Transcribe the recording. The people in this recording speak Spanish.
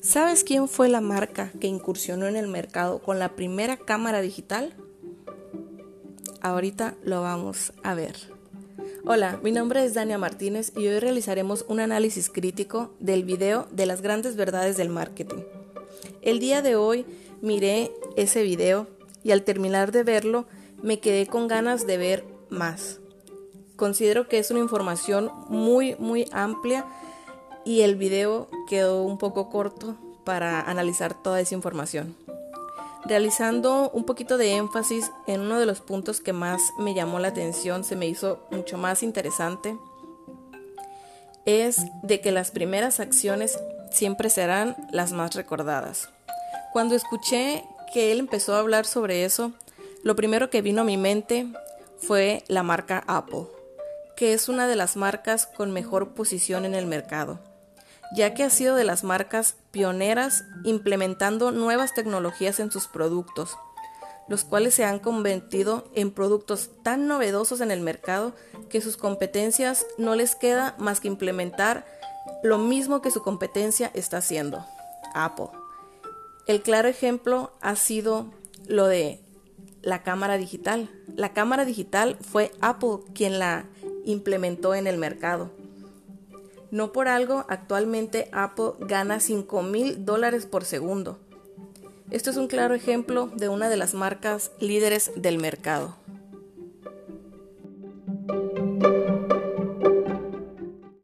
¿Sabes quién fue la marca que incursionó en el mercado con la primera cámara digital? Ahorita lo vamos a ver. Hola, mi nombre es Dania Martínez y hoy realizaremos un análisis crítico del video de las grandes verdades del marketing. El día de hoy miré ese video y al terminar de verlo me quedé con ganas de ver más. Considero que es una información muy muy amplia y el video quedó un poco corto para analizar toda esa información. Realizando un poquito de énfasis en uno de los puntos que más me llamó la atención, se me hizo mucho más interesante, es de que las primeras acciones siempre serán las más recordadas. Cuando escuché que él empezó a hablar sobre eso, lo primero que vino a mi mente fue la marca Apple, que es una de las marcas con mejor posición en el mercado ya que ha sido de las marcas pioneras implementando nuevas tecnologías en sus productos, los cuales se han convertido en productos tan novedosos en el mercado que sus competencias no les queda más que implementar lo mismo que su competencia está haciendo, Apple. El claro ejemplo ha sido lo de la cámara digital. La cámara digital fue Apple quien la implementó en el mercado. No por algo, actualmente Apple gana 5 mil dólares por segundo. Esto es un claro ejemplo de una de las marcas líderes del mercado.